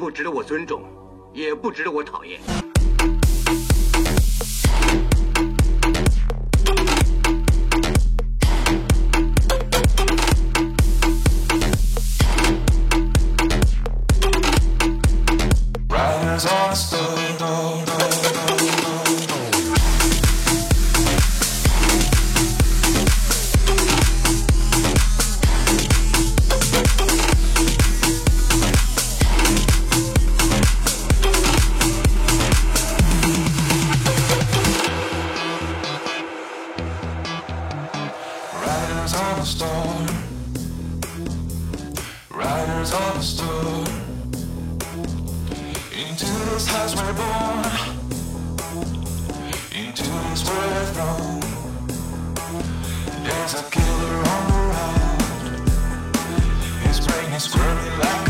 不值得我尊重，也不值得我讨厌。Riders on the storm. Riders on the storm. Into this house we're born. Into this world we're thrown. There's a killer on the road. His brain is squirming like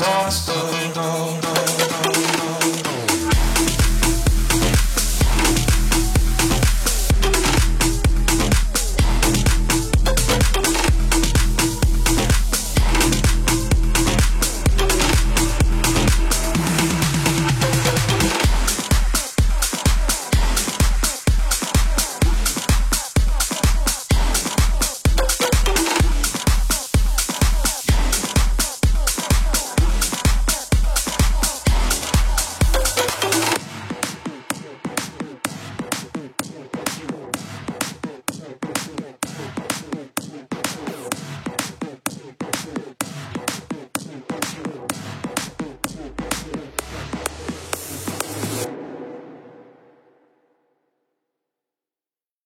hands on.